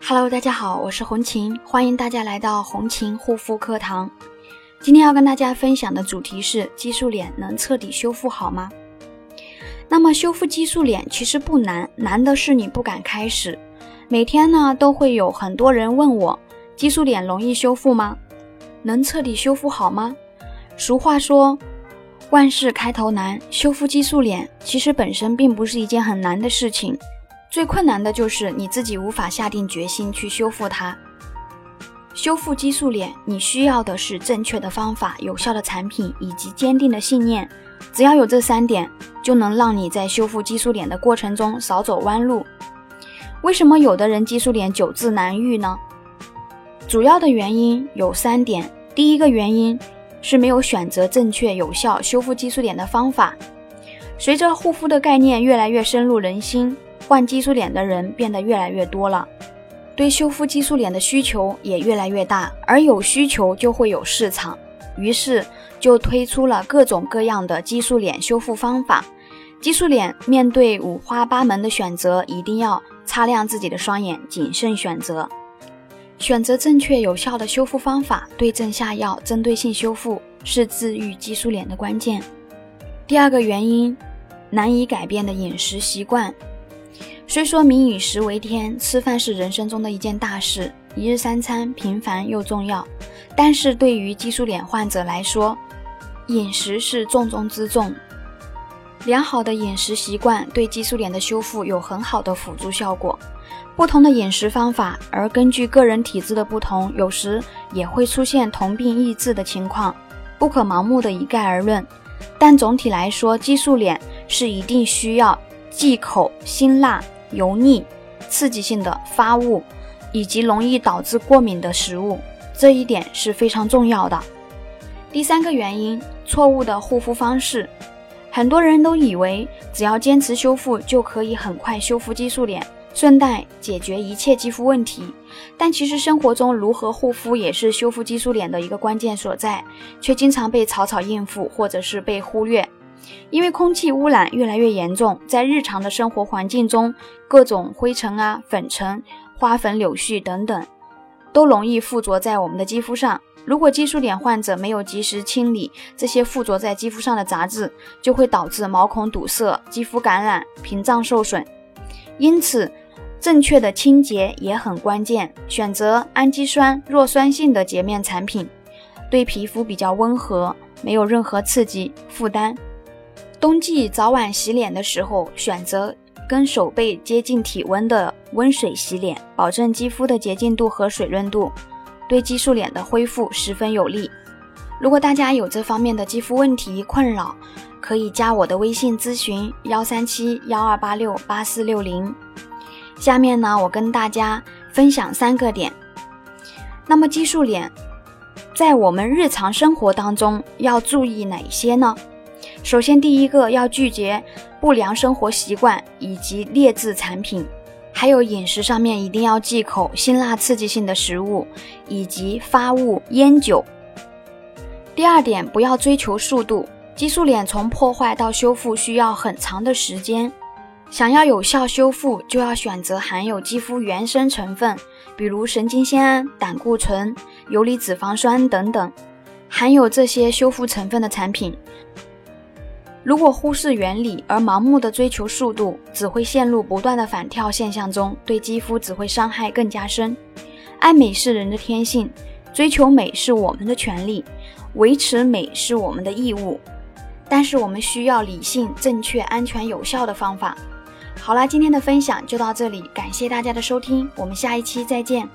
Hello，大家好，我是红琴，欢迎大家来到红琴护肤课堂。今天要跟大家分享的主题是激素脸能彻底修复好吗？那么修复激素脸其实不难，难的是你不敢开始。每天呢都会有很多人问我，激素脸容易修复吗？能彻底修复好吗？俗话说，万事开头难，修复激素脸其实本身并不是一件很难的事情。最困难的就是你自己无法下定决心去修复它。修复激素脸，你需要的是正确的方法、有效的产品以及坚定的信念。只要有这三点，就能让你在修复激素脸的过程中少走弯路。为什么有的人激素脸久治难愈呢？主要的原因有三点。第一个原因是没有选择正确有效修复激素脸的方法。随着护肤的概念越来越深入人心。患激素脸的人变得越来越多了，对修复激素脸的需求也越来越大，而有需求就会有市场，于是就推出了各种各样的激素脸修复方法。激素脸面对五花八门的选择，一定要擦亮自己的双眼，谨慎选择，选择正确有效的修复方法，对症下药，针对性修复是治愈激素脸的关键。第二个原因，难以改变的饮食习惯。虽说民以食为天，吃饭是人生中的一件大事，一日三餐平凡又重要。但是对于激素脸患者来说，饮食是重中之重。良好的饮食习惯对激素脸的修复有很好的辅助效果。不同的饮食方法，而根据个人体质的不同，有时也会出现同病异治的情况，不可盲目的一概而论。但总体来说，激素脸是一定需要忌口、辛辣。油腻、刺激性的发物，以及容易导致过敏的食物，这一点是非常重要的。第三个原因，错误的护肤方式。很多人都以为只要坚持修复就可以很快修复激素脸，顺带解决一切肌肤问题。但其实生活中如何护肤也是修复激素脸的一个关键所在，却经常被草草应付，或者是被忽略。因为空气污染越来越严重，在日常的生活环境中，各种灰尘啊、粉尘、花粉、柳絮等等，都容易附着在我们的肌肤上。如果激素脸患者没有及时清理这些附着在肌肤上的杂质，就会导致毛孔堵塞、肌肤感染、屏障受损。因此，正确的清洁也很关键。选择氨基酸弱酸性的洁面产品，对皮肤比较温和，没有任何刺激负担。冬季早晚洗脸的时候，选择跟手背接近体温的温水洗脸，保证肌肤的洁净度和水润度，对激素脸的恢复十分有利。如果大家有这方面的肌肤问题困扰，可以加我的微信咨询：幺三七幺二八六八四六零。下面呢，我跟大家分享三个点。那么激素脸在我们日常生活当中要注意哪些呢？首先，第一个要拒绝不良生活习惯以及劣质产品，还有饮食上面一定要忌口辛辣刺激性的食物以及发物、烟酒。第二点，不要追求速度，激素脸从破坏到修复需要很长的时间，想要有效修复，就要选择含有肌肤原生成分，比如神经酰胺、胆固醇、游离脂肪酸等等，含有这些修复成分的产品。如果忽视原理而盲目的追求速度，只会陷入不断的反跳现象中，对肌肤只会伤害更加深。爱美是人的天性，追求美是我们的权利，维持美是我们的义务。但是我们需要理性、正确、安全、有效的方法。好啦，今天的分享就到这里，感谢大家的收听，我们下一期再见。